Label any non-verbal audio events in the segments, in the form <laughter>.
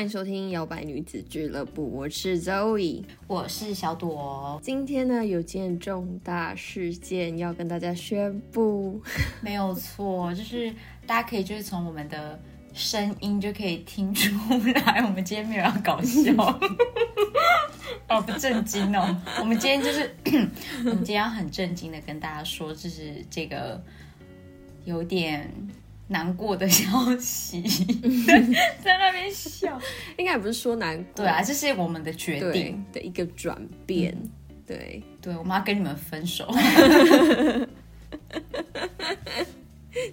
欢迎收听摇摆女子俱乐部，我是 Zoe，我是小朵。今天呢，有件重大事件要跟大家宣布。<laughs> <laughs> 没有错，就是大家可以就是从我们的声音就可以听出来，我们今天没有要搞笑，<laughs> 哦不震惊哦。我们今天就是我们今天要很震惊的跟大家说，就是这个有点。难过的消息，<laughs> 在那边笑，应该也不是说难过，对啊，这是我们的决定。的一个转变，对，对，我们要跟你们分手，<laughs>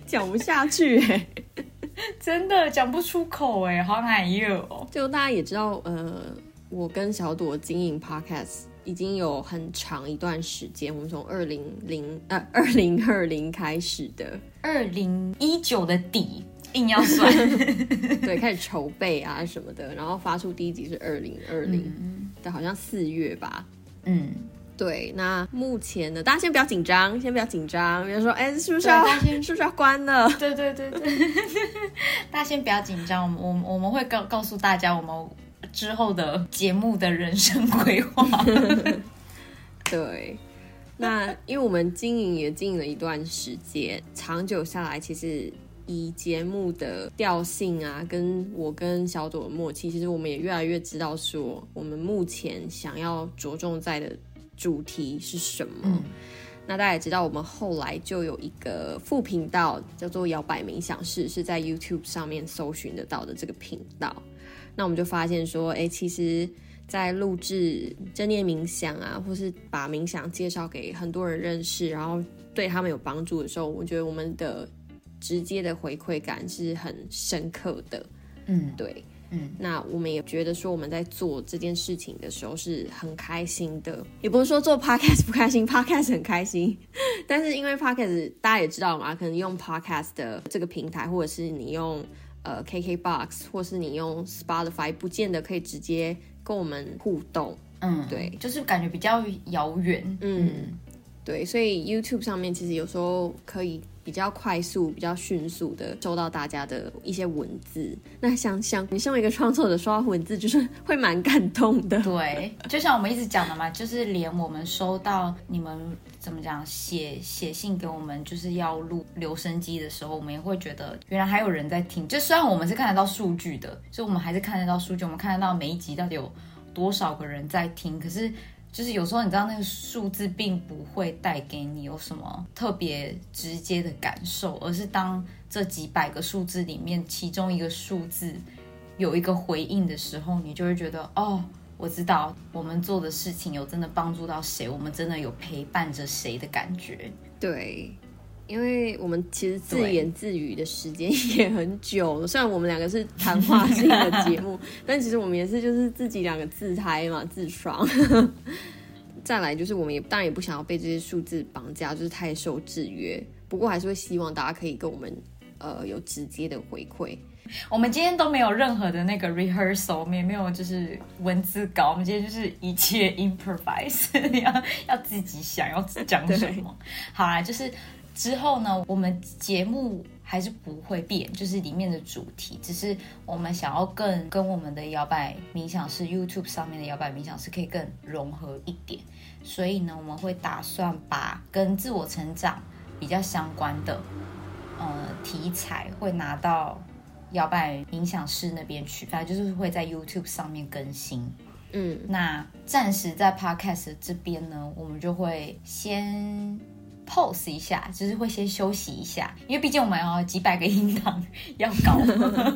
讲不下去哎，<laughs> 真的讲不出口哎，好难哟。哦。就大家也知道，呃，我跟小朵经营 podcast。已经有很长一段时间，我们从二零零呃 <laughs> 二零二零开始的，二零一九的底硬要算，<laughs> 对，开始筹备啊什么的，然后发出第一集是二零二零的，好像四月吧，嗯，对。那目前呢，大家先不要紧张，先不要紧张，比如说，哎，是不是要 <laughs> 是不是要关了？对对对对，大家先不要紧张，我们我们我们会告告诉大家我们。之后的节目的人生规划，<laughs> 对，那因为我们经营也经营了一段时间，长久下来，其实以节目的调性啊，跟我跟小朵的默契，其实我们也越来越知道说，我们目前想要着重在的主题是什么。那大家也知道，我们后来就有一个副频道，叫做摇摆冥想室，是在 YouTube 上面搜寻得到的这个频道。那我们就发现说，哎，其实，在录制正念冥想啊，或是把冥想介绍给很多人认识，然后对他们有帮助的时候，我觉得我们的直接的回馈感是很深刻的。嗯，对，嗯，那我们也觉得说，我们在做这件事情的时候是很开心的，也不是说做 podcast 不开心，<laughs> podcast 很开心，但是因为 podcast 大家也知道嘛，可能用 podcast 的这个平台，或者是你用。呃，KKBOX 或是你用 Spotify，不见得可以直接跟我们互动。嗯，对，就是感觉比较遥远。嗯，对，所以 YouTube 上面其实有时候可以。比较快速、比较迅速的收到大家的一些文字，那想想你身为一个创作者，收到文字就是 <laughs> 会蛮感动的。对，就像我们一直讲的嘛，就是连我们收到你们怎么讲写写信给我们，就是要录留声机的时候，我们也会觉得原来还有人在听。就虽然我们是看得到数据的，就我们还是看得到数据，我们看得到每一集到底有多少个人在听，可是。就是有时候你知道那个数字并不会带给你有什么特别直接的感受，而是当这几百个数字里面其中一个数字有一个回应的时候，你就会觉得哦，我知道我们做的事情有真的帮助到谁，我们真的有陪伴着谁的感觉。对。因为我们其实自言自语的时间也很久，<laughs> 虽然我们两个是谈话性的节目，<laughs> 但其实我们也是就是自己两个自嗨嘛，自爽。<laughs> 再来就是我们也当然也不想要被这些数字绑架，就是太受制约。不过还是会希望大家可以跟我们呃有直接的回馈。我们今天都没有任何的那个 rehearsal，我们也没有就是文字稿，我们今天就是一切 improvise，要要自己想要讲什么。好啦，就是。之后呢，我们节目还是不会变，就是里面的主题，只是我们想要更跟我们的摇摆冥想师 YouTube 上面的摇摆冥想师可以更融合一点，所以呢，我们会打算把跟自我成长比较相关的呃题材会拿到摇摆冥想师那边去，反正就是会在 YouTube 上面更新。嗯，那暂时在 Podcast 这边呢，我们就会先。Pose 一下，就是会先休息一下，因为毕竟我们有几百个音档要搞，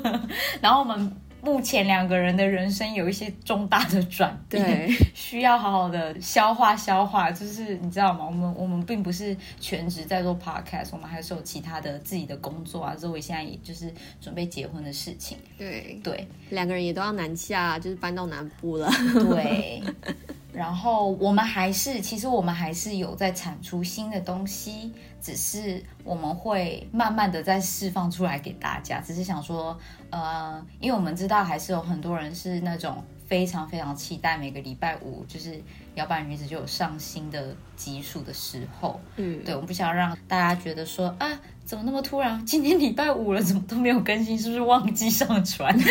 <laughs> 然后我们目前两个人的人生有一些重大的转变，需要好好的消化消化。就是你知道吗？我们我们并不是全职在做 podcast，我们还是有其他的自己的工作啊。周围现在也就是准备结婚的事情，对对，两个人也都要南下，就是搬到南部了，<laughs> 对。然后我们还是，其实我们还是有在产出新的东西，只是我们会慢慢的在释放出来给大家。只是想说，呃，因为我们知道还是有很多人是那种非常非常期待每个礼拜五就是摇摆女子就有上新的集数的时候，嗯，对，我不想让大家觉得说啊，怎么那么突然？今天礼拜五了，怎么都没有更新？是不是忘记上传？<laughs>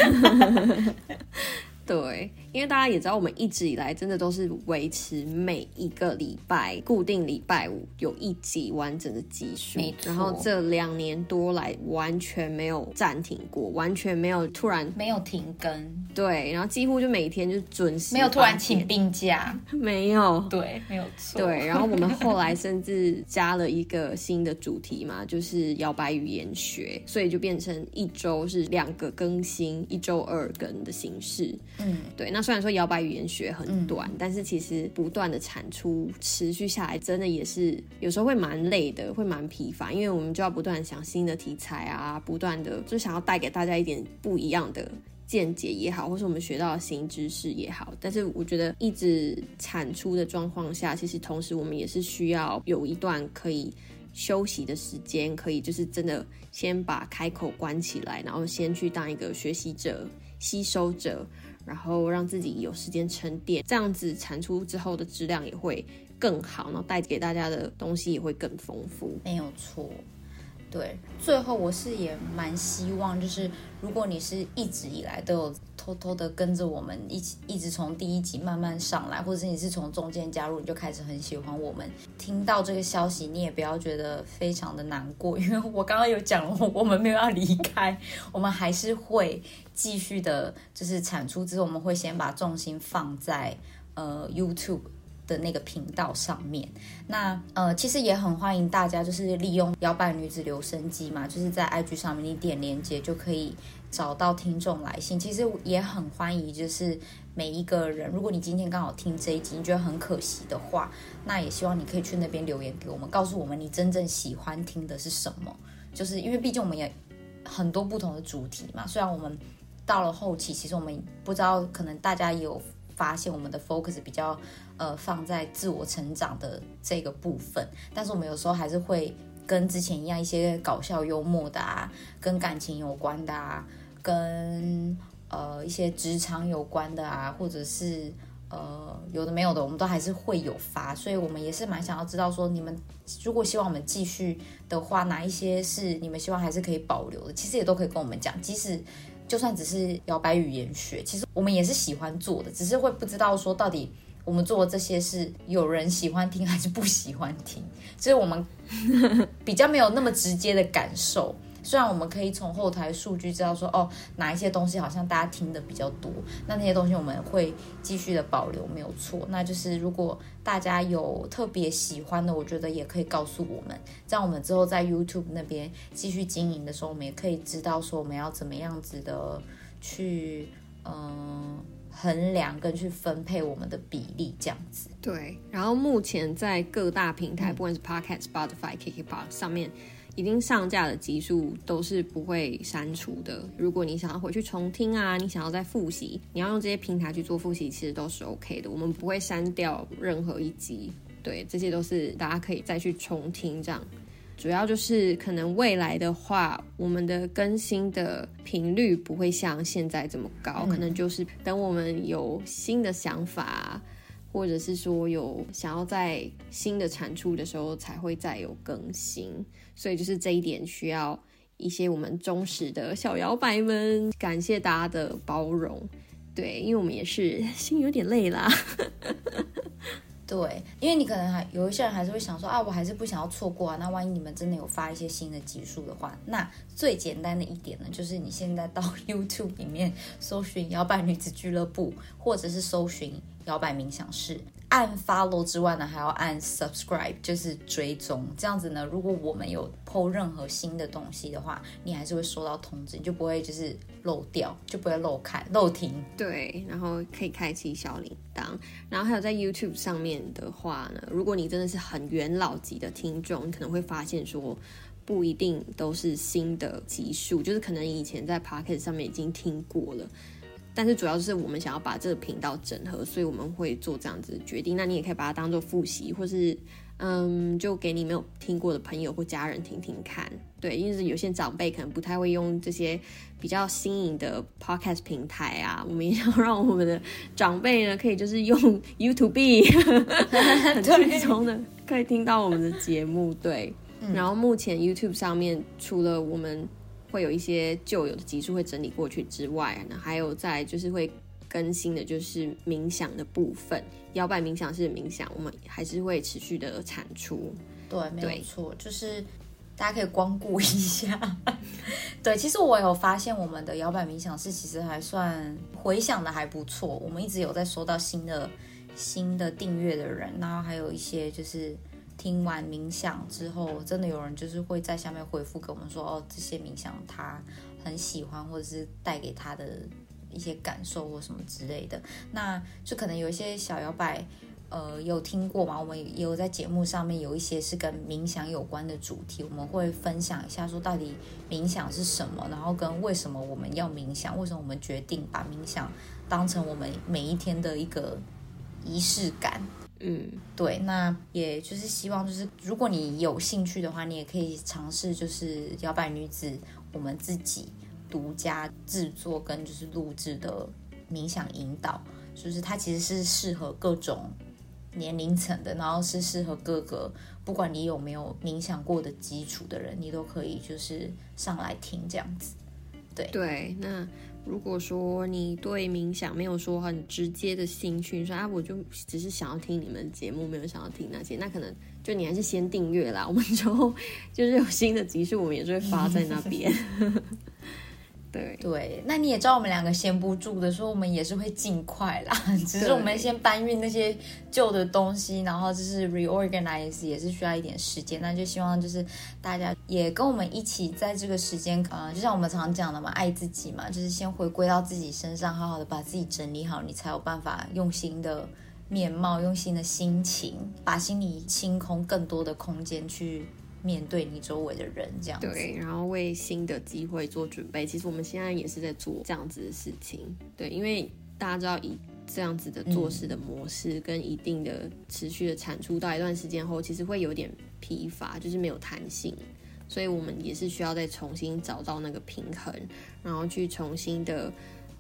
对，因为大家也知道，我们一直以来真的都是维持每一个礼拜固定礼拜五有一集完整的集数。然后这两年多来完全没有暂停过，完全没有突然没有停更，对，然后几乎就每天就准时，没有突然请，病假，<laughs> 没有。对，没有错，对，然后我们后来甚至加了一个新的主题嘛，就是摇摆语言学，所以就变成一周是两个更新，一周二更的形式。嗯，对，那虽然说摇摆语言学很短，但是其实不断的产出，持续下来，真的也是有时候会蛮累的，会蛮疲乏，因为我们就要不断想新的题材啊，不断的就想要带给大家一点不一样的。见解也好，或是我们学到的新知识也好，但是我觉得一直产出的状况下，其实同时我们也是需要有一段可以休息的时间，可以就是真的先把开口关起来，然后先去当一个学习者、吸收者，然后让自己有时间沉淀，这样子产出之后的质量也会更好，然后带给大家的东西也会更丰富。没有错。对，最后我是也蛮希望，就是如果你是一直以来都有偷偷的跟着我们一起，一直从第一集慢慢上来，或者是你是从中间加入，你就开始很喜欢我们，听到这个消息，你也不要觉得非常的难过，因为我刚刚有讲了，我们没有要离开，我们还是会继续的，就是产出，之后我们会先把重心放在呃 YouTube。的那个频道上面，那呃，其实也很欢迎大家，就是利用摇摆女子留声机嘛，就是在 IG 上面你点连接就可以找到听众来信。其实也很欢迎，就是每一个人，如果你今天刚好听这一集，你觉得很可惜的话，那也希望你可以去那边留言给我们，告诉我们你真正喜欢听的是什么。就是因为毕竟我们也很多不同的主题嘛，虽然我们到了后期，其实我们不知道，可能大家也有发现我们的 focus 比较呃放在自我成长的这个部分，但是我们有时候还是会跟之前一样，一些搞笑幽默的啊，跟感情有关的啊，跟呃一些职场有关的啊，或者是呃有的没有的，我们都还是会有发，所以我们也是蛮想要知道说，你们如果希望我们继续的话，哪一些是你们希望还是可以保留的，其实也都可以跟我们讲，即使。就算只是摇摆语言学，其实我们也是喜欢做的，只是会不知道说到底我们做的这些是有人喜欢听还是不喜欢听，<laughs> 所以我们比较没有那么直接的感受。虽然我们可以从后台数据知道说，哦，哪一些东西好像大家听的比较多，那那些东西我们会继续的保留，没有错。那就是如果大家有特别喜欢的，我觉得也可以告诉我们，这样我们之后在 YouTube 那边继续经营的时候，我们也可以知道说我们要怎么样子的去，嗯、衡量跟去分配我们的比例，这样子。对，然后目前在各大平台，嗯不管是 Podcast、Spotify、KKBox 上面已经上架的集数都是不会删除的。如果你想要回去重听啊，你想要再复习，你要用这些平台去做复习，其实都是 OK 的。我们不会删掉任何一集，对，这些都是大家可以再去重听这样。主要就是可能未来的话，我们的更新的频率不会像现在这么高，可能就是等我们有新的想法，或者是说有想要在新的产出的时候才会再有更新。所以就是这一点需要一些我们忠实的小摇摆们，感谢大家的包容。对，因为我们也是 <laughs> 心有点累啦。对，因为你可能还有一些人还是会想说啊，我还是不想要错过啊。那万一你们真的有发一些新的集数的话，那最简单的一点呢，就是你现在到 <laughs> YouTube 里面搜寻“摇摆女子俱乐部”，或者是搜寻“摇摆冥想室”，按 follow 之外呢，还要按 subscribe，就是追踪。这样子呢，如果我们有 PO 任何新的东西的话，你还是会收到通知，你就不会就是漏掉，就不会漏开、漏停。对，然后可以开启小铃铛，然后还有在 YouTube 上面的话呢，如果你真的是很元老级的听众，你可能会发现说，不一定都是新的集数，就是可能以前在 Pocket 上面已经听过了。但是主要是我们想要把这个频道整合，所以我们会做这样子的决定。那你也可以把它当做复习，或是嗯，就给你没有听过的朋友或家人听听看。对，因为有些长辈可能不太会用这些比较新颖的 podcast 平台啊，我们也想让我们的长辈呢，可以就是用 <laughs> YouTube 很轻松的可以听到我们的节目。对，然后目前 YouTube 上面除了我们。会有一些旧有的集数会整理过去之外，那还有在就是会更新的，就是冥想的部分。摇摆冥想是冥想，我们还是会持续的产出。对，没有错，就是大家可以光顾一下。<laughs> 对，其实我有发现我们的摇摆冥想是其实还算回想的还不错，我们一直有在收到新的新的订阅的人，然后还有一些就是。听完冥想之后，真的有人就是会在下面回复给我们说，哦，这些冥想他很喜欢，或者是带给他的一些感受或什么之类的。那就可能有一些小摇摆，呃，有听过吗？我们也有在节目上面有一些是跟冥想有关的主题，我们会分享一下，说到底冥想是什么，然后跟为什么我们要冥想，为什么我们决定把冥想当成我们每一天的一个仪式感。嗯，对，那也就是希望，就是如果你有兴趣的话，你也可以尝试，就是摇摆女子我们自己独家制作跟就是录制的冥想引导，就是它其实是适合各种年龄层的，然后是适合各个不管你有没有冥想过的基础的人，你都可以就是上来听这样子。对对，那。如果说你对冥想没有说很直接的兴趣，说啊，我就只是想要听你们节目，没有想要听那些，那可能就你还是先订阅啦。我们之后 <laughs> 就是有新的集数，我们也是会发在那边。对对，那你也知道我们两个闲不住的，说我们也是会尽快啦。<laughs> 只是我们先搬运那些旧的东西，然后就是 reorganize 也是需要一点时间。那就希望就是大家也跟我们一起在这个时间，呃，就像我们常讲的嘛，爱自己嘛，就是先回归到自己身上，好好的把自己整理好，你才有办法用心的面貌、用新的心情，把心里清空更多的空间去。面对你周围的人，这样对，然后为新的机会做准备。其实我们现在也是在做这样子的事情，对，因为大家知道以这样子的做事的模式跟一定的持续的产出，到一段时间后，其实会有点疲乏，就是没有弹性，所以我们也是需要再重新找到那个平衡，然后去重新的。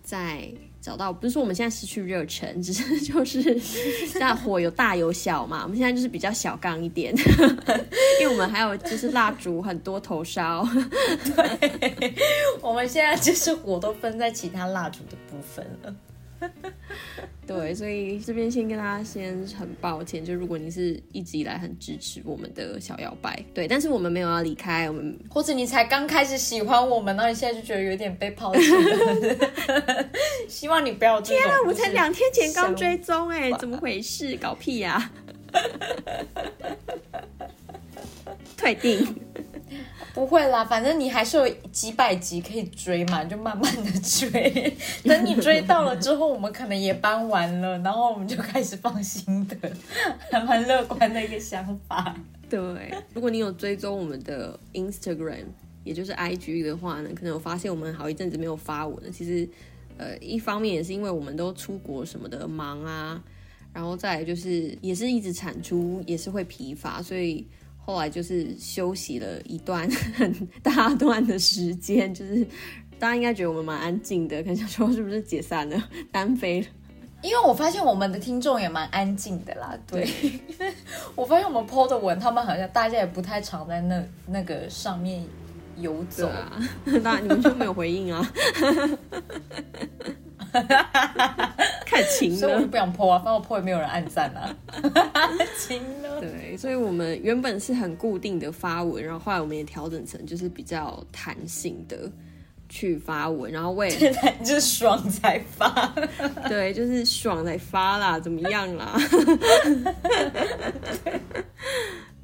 在找到不是说我们现在失去热忱，只是就是大火有大有小嘛。<laughs> 我们现在就是比较小刚一点，<laughs> 因为我们还有就是蜡烛很多头烧。<laughs> 对，我们现在就是火都分在其他蜡烛的部分了。<laughs> 对，所以这边先跟大家先很抱歉，就如果你是一直以来很支持我们的小摇摆，对，但是我们没有要离开，我们或者你才刚开始喜欢我们，然后你现在就觉得有点被抛弃了，<laughs> 希望你不要天啊，我才两天前刚追踪，哎，怎么回事？搞屁呀！<laughs> 退订。不会啦，反正你还是有几百集可以追嘛，就慢慢的追。<laughs> 等你追到了之后，我们可能也搬完了，然后我们就开始放心的，还蛮乐观的一个想法。对，如果你有追踪我们的 Instagram，也就是 IG 的话呢，可能有发现我们好一阵子没有发文。其实，呃，一方面也是因为我们都出国什么的忙啊，然后再来就是也是一直产出，也是会疲乏，所以。后来就是休息了一段很 <laughs> 大段的时间，就是大家应该觉得我们蛮安静的，可能想说是不是解散了、<laughs> 单飞了？因为我发现我们的听众也蛮安静的啦。对，<laughs> 因为我发现我们 PO 的文，他们好像大家也不太常在那那个上面游走啊。那你们就没有回应啊。太勤了，所以我就不想破啊，反正我破也没有人按赞啊。<laughs> 勤了，对，所以我们原本是很固定的发文，然后后来我们也调整成就是比较弹性的去发文，然后为现在就是爽才发，<laughs> 对，就是爽才发啦，怎么样啦？<laughs>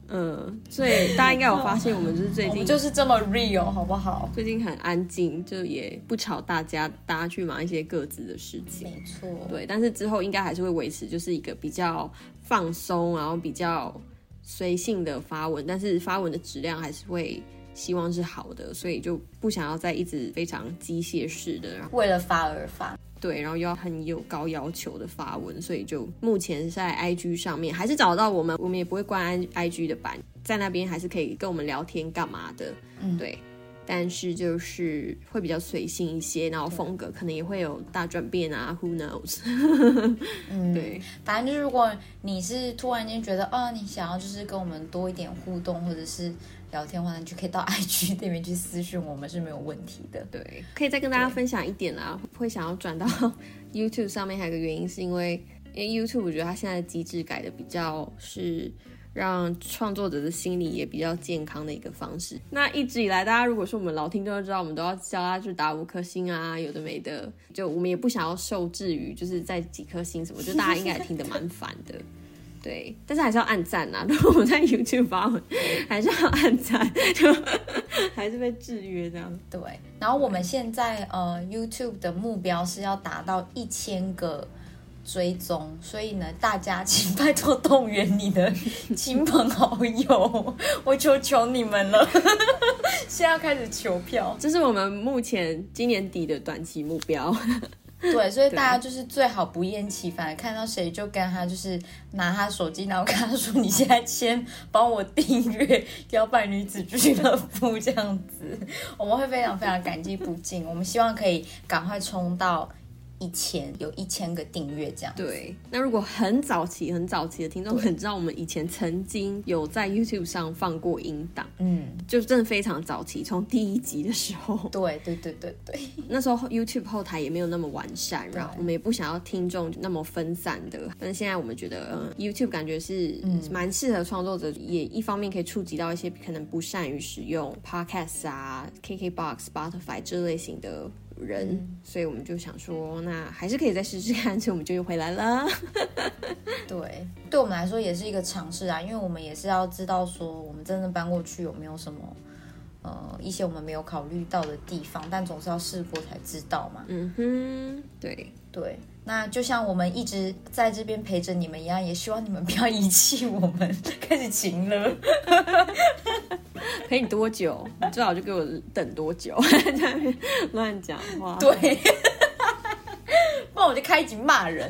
嗯，所以大家应该有发现，我们就是最近 <laughs> 就是这么 real，好不好？最近很安静，就也不吵大家，大家去忙一些各自的事情。没错，对。但是之后应该还是会维持，就是一个比较放松，然后比较随性的发文，但是发文的质量还是会希望是好的，所以就不想要再一直非常机械式的，为了发而发。对，然后又要很有高要求的发文，所以就目前在 IG 上面还是找到我们，我们也不会关 IG 的版，在那边还是可以跟我们聊天干嘛的，嗯对。但是就是会比较随性一些，然后风格可能也会有大转变啊，Who knows？嗯，<laughs> 对，反正就是如果你是突然间觉得，哦，你想要就是跟我们多一点互动，或者是聊天的话，你就可以到 <laughs> IG 那边去私讯我们是没有问题的。对，可以再跟大家分享一点啦。<laughs> 会想要转到 YouTube 上面，还有个原因是因为，因为 YouTube 我觉得它现在的机制改的比较是让创作者的心理也比较健康的一个方式。那一直以来，大家如果是我们老听众都知道，我们都要教他去打五颗星啊，有的没的，就我们也不想要受制于就是在几颗星什么，就大家应该也听得蛮烦的。对，但是还是要按赞啊！如果我们在 YouTube 发文，还是要按赞，就还是被制约这样。对，然后我们现在呃 YouTube 的目标是要达到一千个追踪，所以呢，大家请拜托动员你的亲朋好友，<laughs> 我求求你们了，<laughs> 现在要开始求票。这是我们目前今年底的短期目标。<laughs> 对，所以大家就是最好不厌其烦看到谁就跟他就是拿他手机，然后跟他说：“你现在先帮我订阅摇摆女子俱乐部”这样子，我们会非常非常感激不尽。我们希望可以赶快冲到一千，有一千个订阅这样。对，那如果很早期、很早期的听众很知道，我们以前曾经有在 YouTube 上放过音档，嗯，就真的非常早期，从第一集的时候，对对对对对，<laughs> 那时候 YouTube 后台也没有那么完善，然后我们也不想要听众那么分散的。但是现在我们觉得，嗯，YouTube 感觉是蛮适合创作者，也一方面可以触及到一些可能不善于使用 Podcast 啊、KKBox、Spotify 这类型的。人，所以我们就想说，那还是可以再试试看，<laughs> 所以我们就又回来了。<laughs> 对，对我们来说也是一个尝试啊，因为我们也是要知道说，我们真正搬过去有没有什么呃一些我们没有考虑到的地方，但总是要试过才知道嘛。嗯哼，对对，那就像我们一直在这边陪着你们一样，也希望你们不要遗弃我们，<laughs> 开始晴了。陪你多久？你最好就给我等多久，在那边乱讲话。对，<laughs> 不然我就开一集骂人。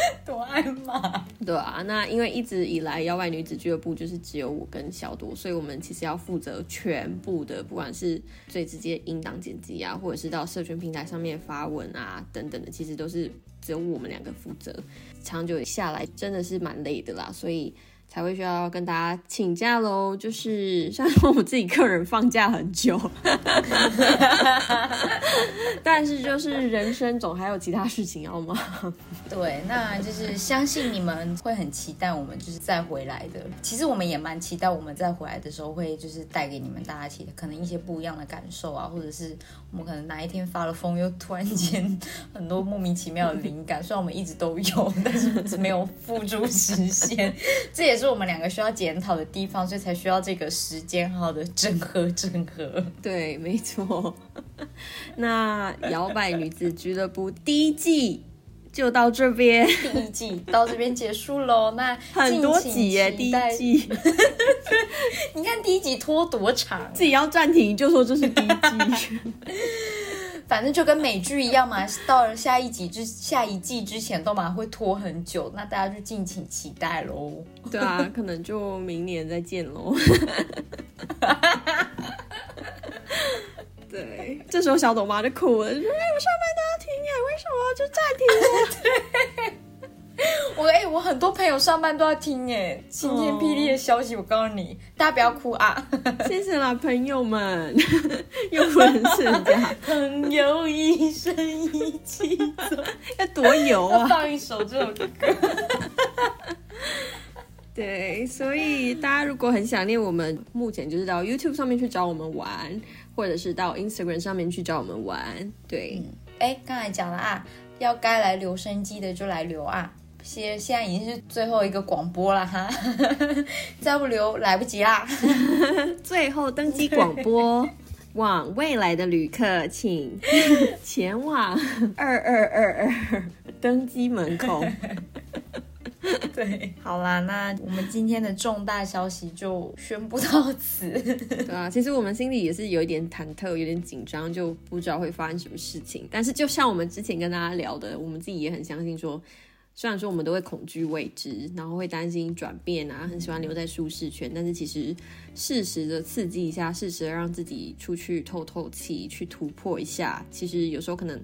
<laughs> 多爱骂，对啊，那因为一直以来妖怪女子俱乐部就是只有我跟小多，所以我们其实要负责全部的，不管是最直接音档剪辑啊，或者是到社群平台上面发文啊等等的，其实都是只有我们两个负责。长久下来真的是蛮累的啦，所以才会需要跟大家请假喽。就是 <laughs> 像说我自己个人放假很久，<laughs> 但是就是人生总还有其他事情要忙。<laughs> 对，那就是相信你们会很期待我们就是再回来的。其实我们也蛮期待我们再回来的时候，会就是带给你们大家其实可能一些不一样的感受啊，或者是我们可能哪一天发了疯，又突然间很多莫名其妙的灵感。虽然我们一直都有，但是没有付诸实现，这也是我们两个需要检讨的地方，所以才需要这个时间好好的整合整合。对，没错。那摇摆女子俱乐部第一季就到这边，第一季到这边结束喽。那很多集耶，第一季。<laughs> 你看第一集拖多长，自己要暂停就说这是第一季。<laughs> 反正就跟美剧一样嘛，到了下一集之下一季之前都嘛会拖很久，那大家就敬请期待喽。对啊，可能就明年再见喽。<laughs> 对，这时候小董妈就哭了，说：“哎，我上班都要听哎，为什么就暂停了？”对，我很多朋友上班都要听哎，晴天霹雳的消息，我告诉你，大家不要哭啊！<laughs> 谢谢啦，朋友们，<laughs> 又不认识人家，<laughs> 朋友一生一起走，要多油啊！放一首这首歌。对，所以大家如果很想念我们，目前就是到 YouTube 上面去找我们玩，或者是到 Instagram 上面去找我们玩。对，哎、刚才讲了啊，要该来留声机的就来留啊。现现在已经是最后一个广播了哈，再不留来不及啦。<laughs> 最后登机广播，<laughs> 往未来的旅客请 <laughs> 前往二二二二登机门口。对，好啦，那我们今天的重大消息就宣布到此。对啊，其实我们心里也是有一点忐忑，有点紧张，就不知道会发生什么事情。但是就像我们之前跟大家聊的，我们自己也很相信说，虽然说我们都会恐惧未知，然后会担心转变啊，很喜欢留在舒适圈，但是其实适时的刺激一下，适时的让自己出去透透气，去突破一下，其实有时候可能。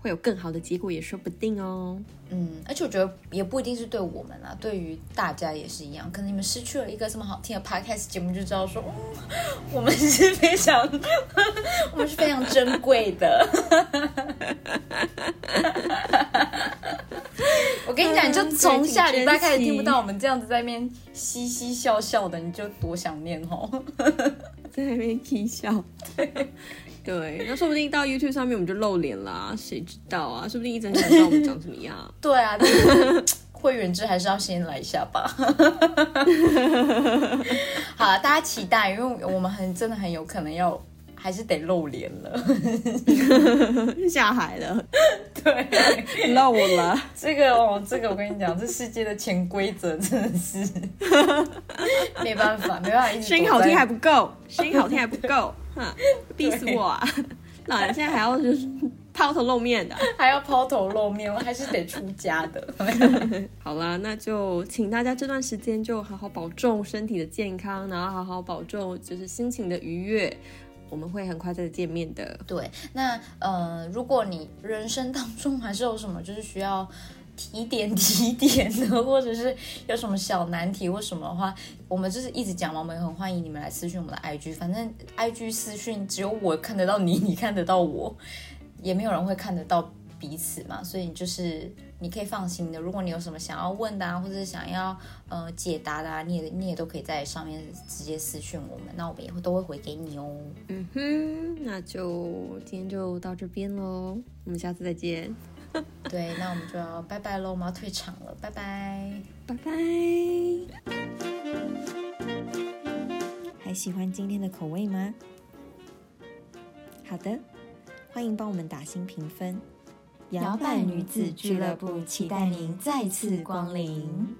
会有更好的结果也说不定哦。嗯，而且我觉得也不一定是对我们啊，对于大家也是一样。可能你们失去了一个这么好听的 podcast 节目，就知道说，我们是非常，<laughs> 我们是非常珍贵的。<laughs> 我跟你讲，你就从下礼拜开始听不到我们这样子在那边嘻嘻笑笑的，你就多想念哦，<laughs> 在那边嬉笑。<laughs> 对，那说不定到 YouTube 上面我们就露脸啦，谁知道啊？说不定一整想知道我们长什么样。<laughs> 对啊，会员制还是要先来一下吧。好了，大家期待，因为我们很真的很有可能要还是得露脸了，<laughs> 下海了。对，露了。这个哦，这个我跟你讲，这世界的潜规则真的是 <laughs> 没办法，没办法，声音好听还不够，声音好听还不够。逼死我啊！那现在还要就是抛头露面的，还要抛头露面，我还是得出家的。<laughs> 好啦，那就请大家这段时间就好好保重身体的健康，然后好好保重就是心情的愉悦。我们会很快再见面的。对，那呃，如果你人生当中还是有什么就是需要。提点提点的，或者是有什么小难题或什么的话，我们就是一直讲嘛，我们也很欢迎你们来私讯我们的 IG，反正 IG 私讯只有我看得到你，你看得到我，也没有人会看得到彼此嘛，所以就是你可以放心的，如果你有什么想要问的啊，或者是想要呃解答的啊，你也你也都可以在上面直接私讯我们，那我们也会都会回给你哦。嗯哼，那就今天就到这边喽，我们下次再见。<laughs> 对，那我们就要拜拜喽，我们要退场了，拜拜，拜拜。还喜欢今天的口味吗？好的，欢迎帮我们打新评分。摇摆女子俱乐部期待您再次光临。